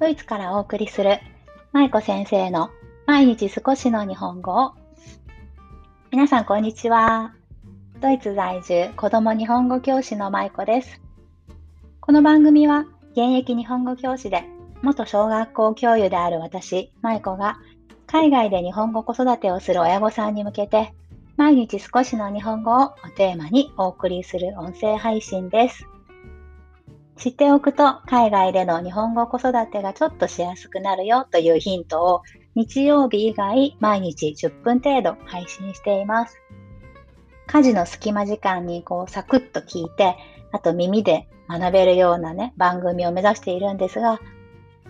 ドイツからお送りする舞子先生の毎日少しの日本語を。皆さんこんにちは。ドイツ在住子供日本語教師の舞子です。この番組は現役日本語教師で元小学校教諭である私舞子が海外で日本語子育てをする親御さんに向けて毎日少しの日本語をテーマにお送りする音声配信です。知っておくと海外での日本語子育てがちょっとしやすくなるよというヒントを日曜日以外毎日10分程度配信しています。家事の隙間時間にこうサクッと聞いて、あと耳で学べるようなね、番組を目指しているんですが、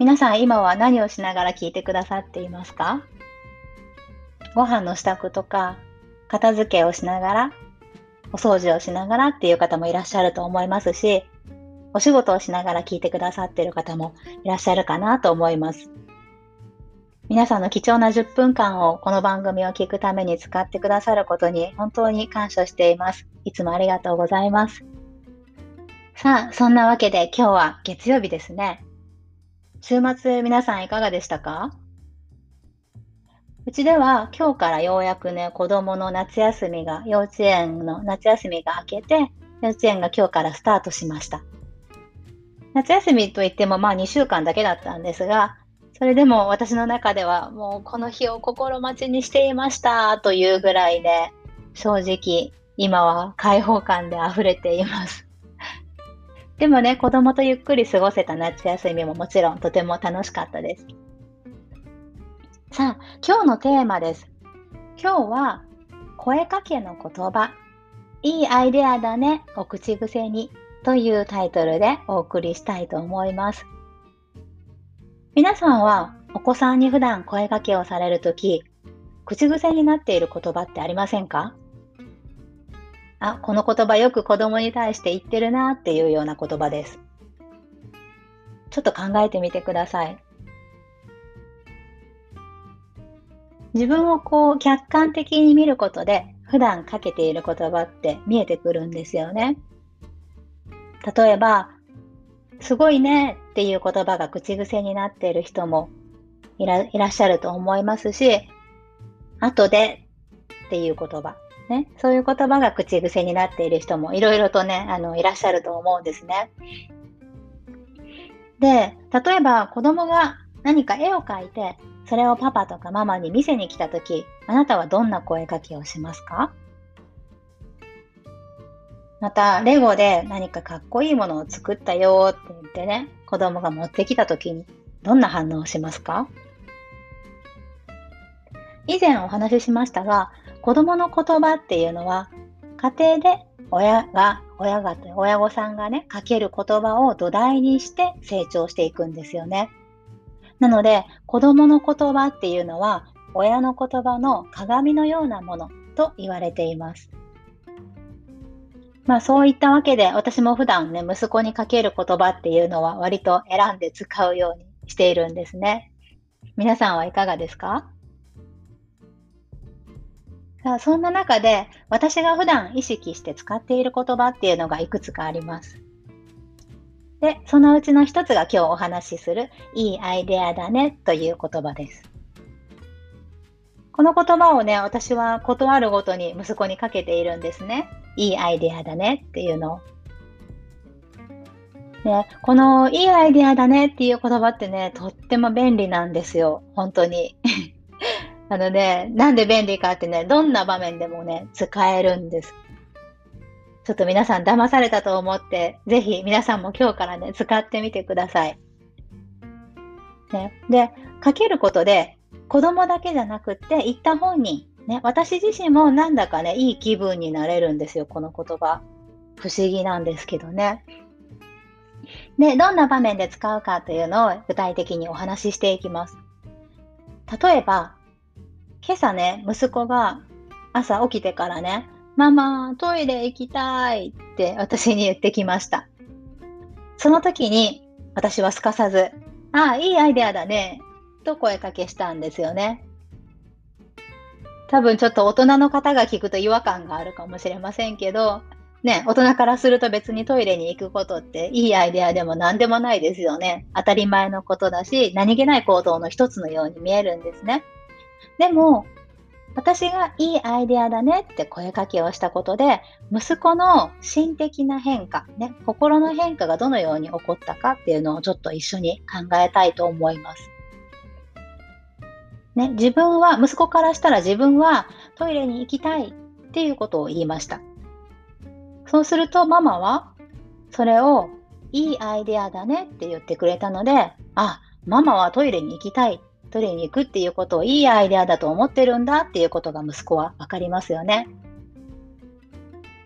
皆さん今は何をしながら聞いてくださっていますか？ご飯の支度とか、片付けをしながら、お掃除をしながらっていう方もいらっしゃると思いますし、お仕事をしながら聞いてくださっている方もいらっしゃるかなと思います。皆さんの貴重な10分間をこの番組を聞くために使ってくださることに本当に感謝しています。いつもありがとうございます。さあ、そんなわけで今日は月曜日ですね。週末皆さんいかがでしたか？うちでは今日からようやくね、子供の夏休みが、幼稚園の夏休みが明けて、幼稚園が今日からスタートしました。夏休みといってもまあ2週間だけだったんですが、それでも私の中ではもうこの日を心待ちにしていましたというぐらいで、正直今は開放感で溢れています。でもね、子供とゆっくり過ごせた夏休みももちろんとても楽しかったです。さあ、今日のテーマです。今日は声かけの言葉。いいアイデアだねお口癖にというタイトルでお送りしたいと思います。皆さんはお子さんに普段声掛けをされるとき、口癖になっている言葉ってありませんか？あ、この言葉よく子供に対して言ってるなっていうような言葉です。ちょっと考えてみてください。自分をこう客観的に見ることで普段かけている言葉って見えてくるんですよね。例えば、すごいねっていう言葉が口癖になっている人もいらっしゃると思いますし、後でっていう言葉、ね、そういう言葉が口癖になっている人もいろいろとね、あの、いらっしゃると思うんですね。で、例えば子供が何か絵を描いて、それをパパとかママに見せに来たとき、あなたはどんな声かけをしますか？また、レゴで何かかっこいいものを作ったよって言ってね、子供が持ってきた時にどんな反応をしますか？以前お話ししましたが、子供の言葉っていうのは、家庭で親が、親が、親御さんがね、かける言葉を土台にして成長していくんですよね。なので、子供の言葉っていうのは、親の言葉の鏡のようなものと言われています。まあそういったわけで私も普段ね、息子にかける言葉っていうのは割と選んで使うようにしているんですね。皆さんはいかがですか？さあそんな中で私が普段意識して使っている言葉っていうのがいくつかあります。で、そのうちの一つが今日お話しするいいアイデアだねという言葉です。この言葉をね、私は断るごとに息子にかけているんですね。いいアイデアだねっていうの。ね、このいいアイデアだねっていう言葉ってね、とっても便利なんですよ。本当に。あのね、なんで便利かってね、どんな場面でもね、使えるんです。ちょっと皆さん騙されたと思って、ぜひ皆さんも今日からね、使ってみてください。ね、で、かけることで子供だけじゃなくって、言った本人、ね、私自身もなんだかね、いい気分になれるんですよ、この言葉。不思議なんですけどね。で、どんな場面で使うかというのを具体的にお話ししていきます。例えば、今朝ね、息子が朝起きてからね、ママ、トイレ行きたいって私に言ってきました。その時に私はすかさず、ああ、いいアイデアだね。と声かけしたんですよね。多分ちょっと大人の方が聞くと違和感があるかもしれませんけど、ね、大人からすると別にトイレに行くことっていいアイデアでも何でもないですよね。当たり前のことだし、何気ない行動の一つのように見えるんですね。でも、私がいいアイデアだねって声かけをしたことで、息子の心的な変化、ね、心の変化がどのように起こったかっていうのをちょっと一緒に考えたいと思います。ね、自分は、息子からしたら自分はトイレに行きたいっていうことを言いました。そうするとママは、それをいいアイデアだねって言ってくれたので、あ、ママはトイレに行きたい、トイレに行くっていうことをいいアイデアだと思ってるんだっていうことが息子はわかりますよね。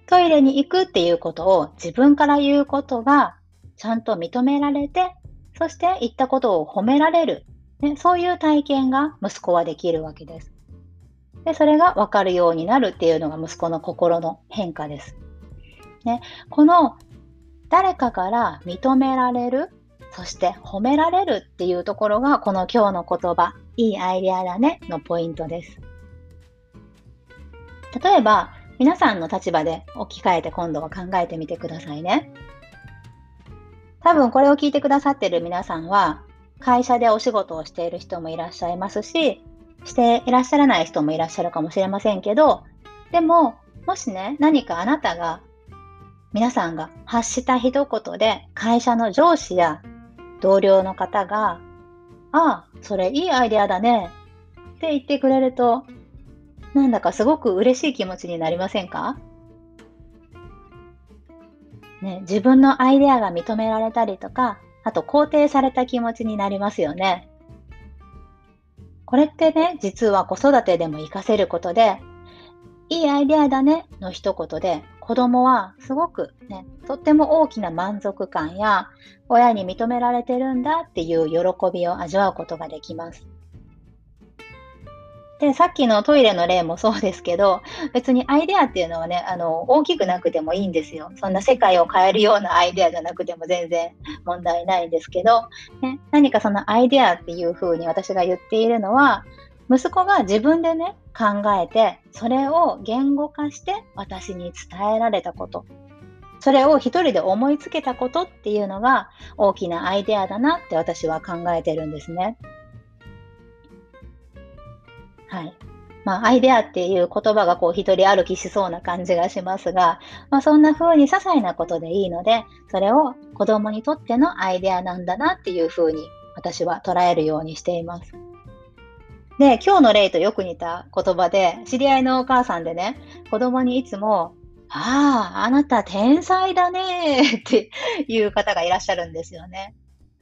トイレに行くっていうことを自分から言うことがちゃんと認められて、そして言ったことを褒められるね、そういう体験が息子はできるわけです。で、それが分かるようになるっていうのが息子の心の変化です。ね、この誰かから認められる、そして褒められるっていうところがこの今日の言葉、いいアイデアだねのポイントです。例えば、皆さんの立場で置き換えて今度は考えてみてくださいね。多分これを聞いてくださってる皆さんは、会社でお仕事をしている人もいらっしゃいますし、していらっしゃらない人もいらっしゃるかもしれませんけど、でも、もしね、何かあなたが、皆さんが発した一言で、会社の上司や同僚の方が、ああ、それいいアイデアだね、って言ってくれると、なんだかすごく嬉しい気持ちになりませんか？ね、自分のアイデアが認められたりとか、あと肯定された気持ちになりますよね。これってね、実は子育てでも活かせることで、いいアイデアだねの一言で子供はすごくね、とっても大きな満足感や親に認められてるんだっていう喜びを味わうことができます。で、さっきのトイレの例もそうですけど、別にアイデアっていうのはね、あの、大きくなくてもいいんですよ。そんな世界を変えるようなアイデアじゃなくても全然問題ないんですけど、ね、何かそのアイデアっていうふうに私が言っているのは、息子が自分でね、考えて、それを言語化して私に伝えられたこと。それを一人で思いつけたことっていうのが大きなアイデアだなって私は考えてるんですね。はい。まあ、アイデアっていう言葉がこう一人歩きしそうな感じがしますが、まあ、そんな風に些細なことでいいので、それを子供にとってのアイデアなんだなっていう風に私は捉えるようにしています。で、今日の例とよく似た言葉で、知り合いのお母さんでね、子供にいつも、ああ、あなた天才だねっていう方がいらっしゃるんですよね。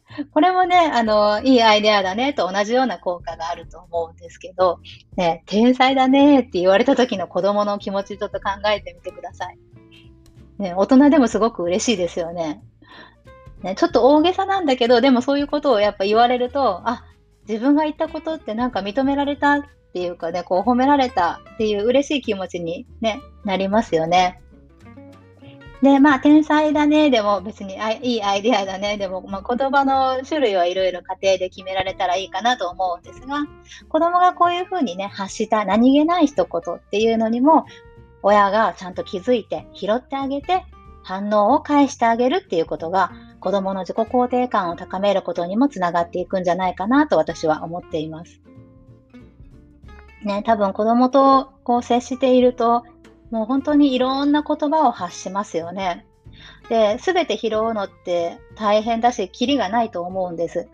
これもね、あの、いいアイデアだねと同じような効果があると思うんですけど、ね、天才だねって言われた時の子供の気持ちちょっと考えてみてください。ね、大人でもすごく嬉しいですよね。ね、ちょっと大げさなんだけど、でもそういうことをやっぱ言われると、あ、自分が言ったことってなんか認められたっていうかね、こう褒められたっていう嬉しい気持ちに、ね、なりますよね。で、まあ、天才だね、でも別にあいいアイディアだね、でも、まあ、言葉の種類はいろいろ家庭で決められたらいいかなと思うんですが、子供がこういうふうにね、発した何気ない一言っていうのにも、親がちゃんと気づいて拾ってあげて、反応を返してあげるっていうことが、子供の自己肯定感を高めることにもつながっていくんじゃないかなと私は思っています。ね、多分子供とこう接していると、もう本当にいろんな言葉を発しますよね。で、すべて拾うのって大変だし、キリがないと思うんです。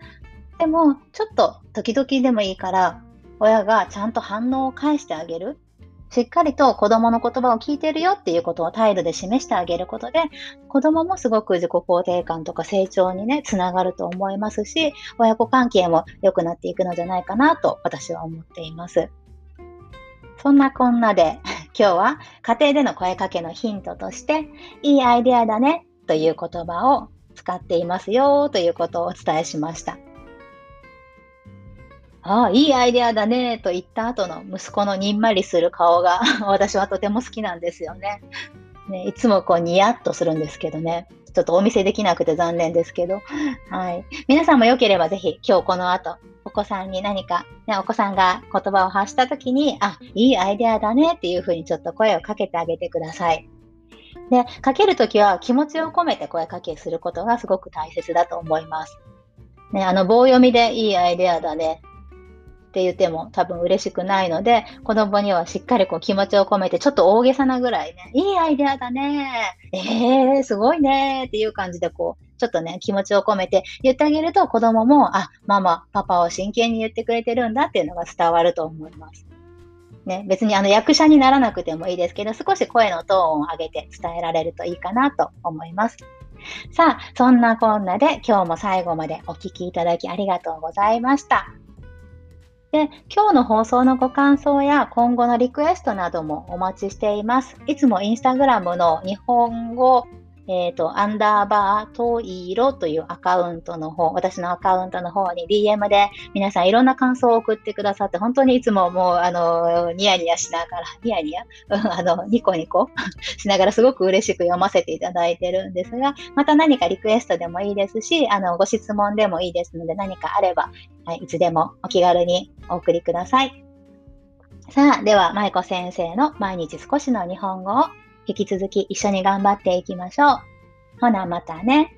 でも、ちょっと時々でもいいから、親がちゃんと反応を返してあげる。しっかりと子供の言葉を聞いてるよっていうことを態度で示してあげることで、子供もすごく自己肯定感とか成長にね、つながると思いますし、親子関係も良くなっていくのじゃないかなと私は思っています。そんなこんなで今日は家庭での声かけのヒントとして、いいアイデアだねという言葉を使っていますよということをお伝えしました。ああ、いいアイデアだねと言った後の息子のにんまりする顔が 私はとても好きなんですよね。ねいつもこうニヤッとするんですけどね。ちょっとお見せできなくて残念ですけど。はい。皆さんもよければぜひ今日この後お子さんに何か、ね、お子さんが言葉を発したときに、あ、いいアイデアだねっていうふうにちょっと声をかけてあげてください。で、かけるときは気持ちを込めて声かけすることがすごく大切だと思います。ね、あの、棒読みでいいアイデアだねって言っても多分嬉しくないので、子供にはしっかりこう気持ちを込めて、ちょっと大げさなぐらいね、いいアイデアだねえー、すごいねっていう感じでこう、ちょっとね、気持ちを込めて言ってあげると子供も、あ、ママ、パパを真剣に言ってくれてるんだっていうのが伝わると思います。ね、別にあの役者にならなくてもいいですけど、少し声のトーンを上げて伝えられるといいかなと思います。さあ、そんなこんなで今日も最後までお聴きいただきありがとうございました。で、今日の放送のご感想や今後のリクエストなどもお待ちしています。いつもインスタグラムの日本語えっ、ー、と、アンダーバートイロというアカウントの方、私のアカウントの方に DM で皆さんいろんな感想を送ってくださって、本当にいつももう、あの、ニヤニヤしながら、ニヤニヤ？あの、ニコニコ？しながらすごく嬉しく読ませていただいてるんですが、また何かリクエストでもいいですし、あの、ご質問でもいいですので、何かあれば、はい、いつでもお気軽にお送りください。さあ、では、舞子先生の毎日少しの日本語を引き続き一緒に頑張っていきましょう。ほなまたね。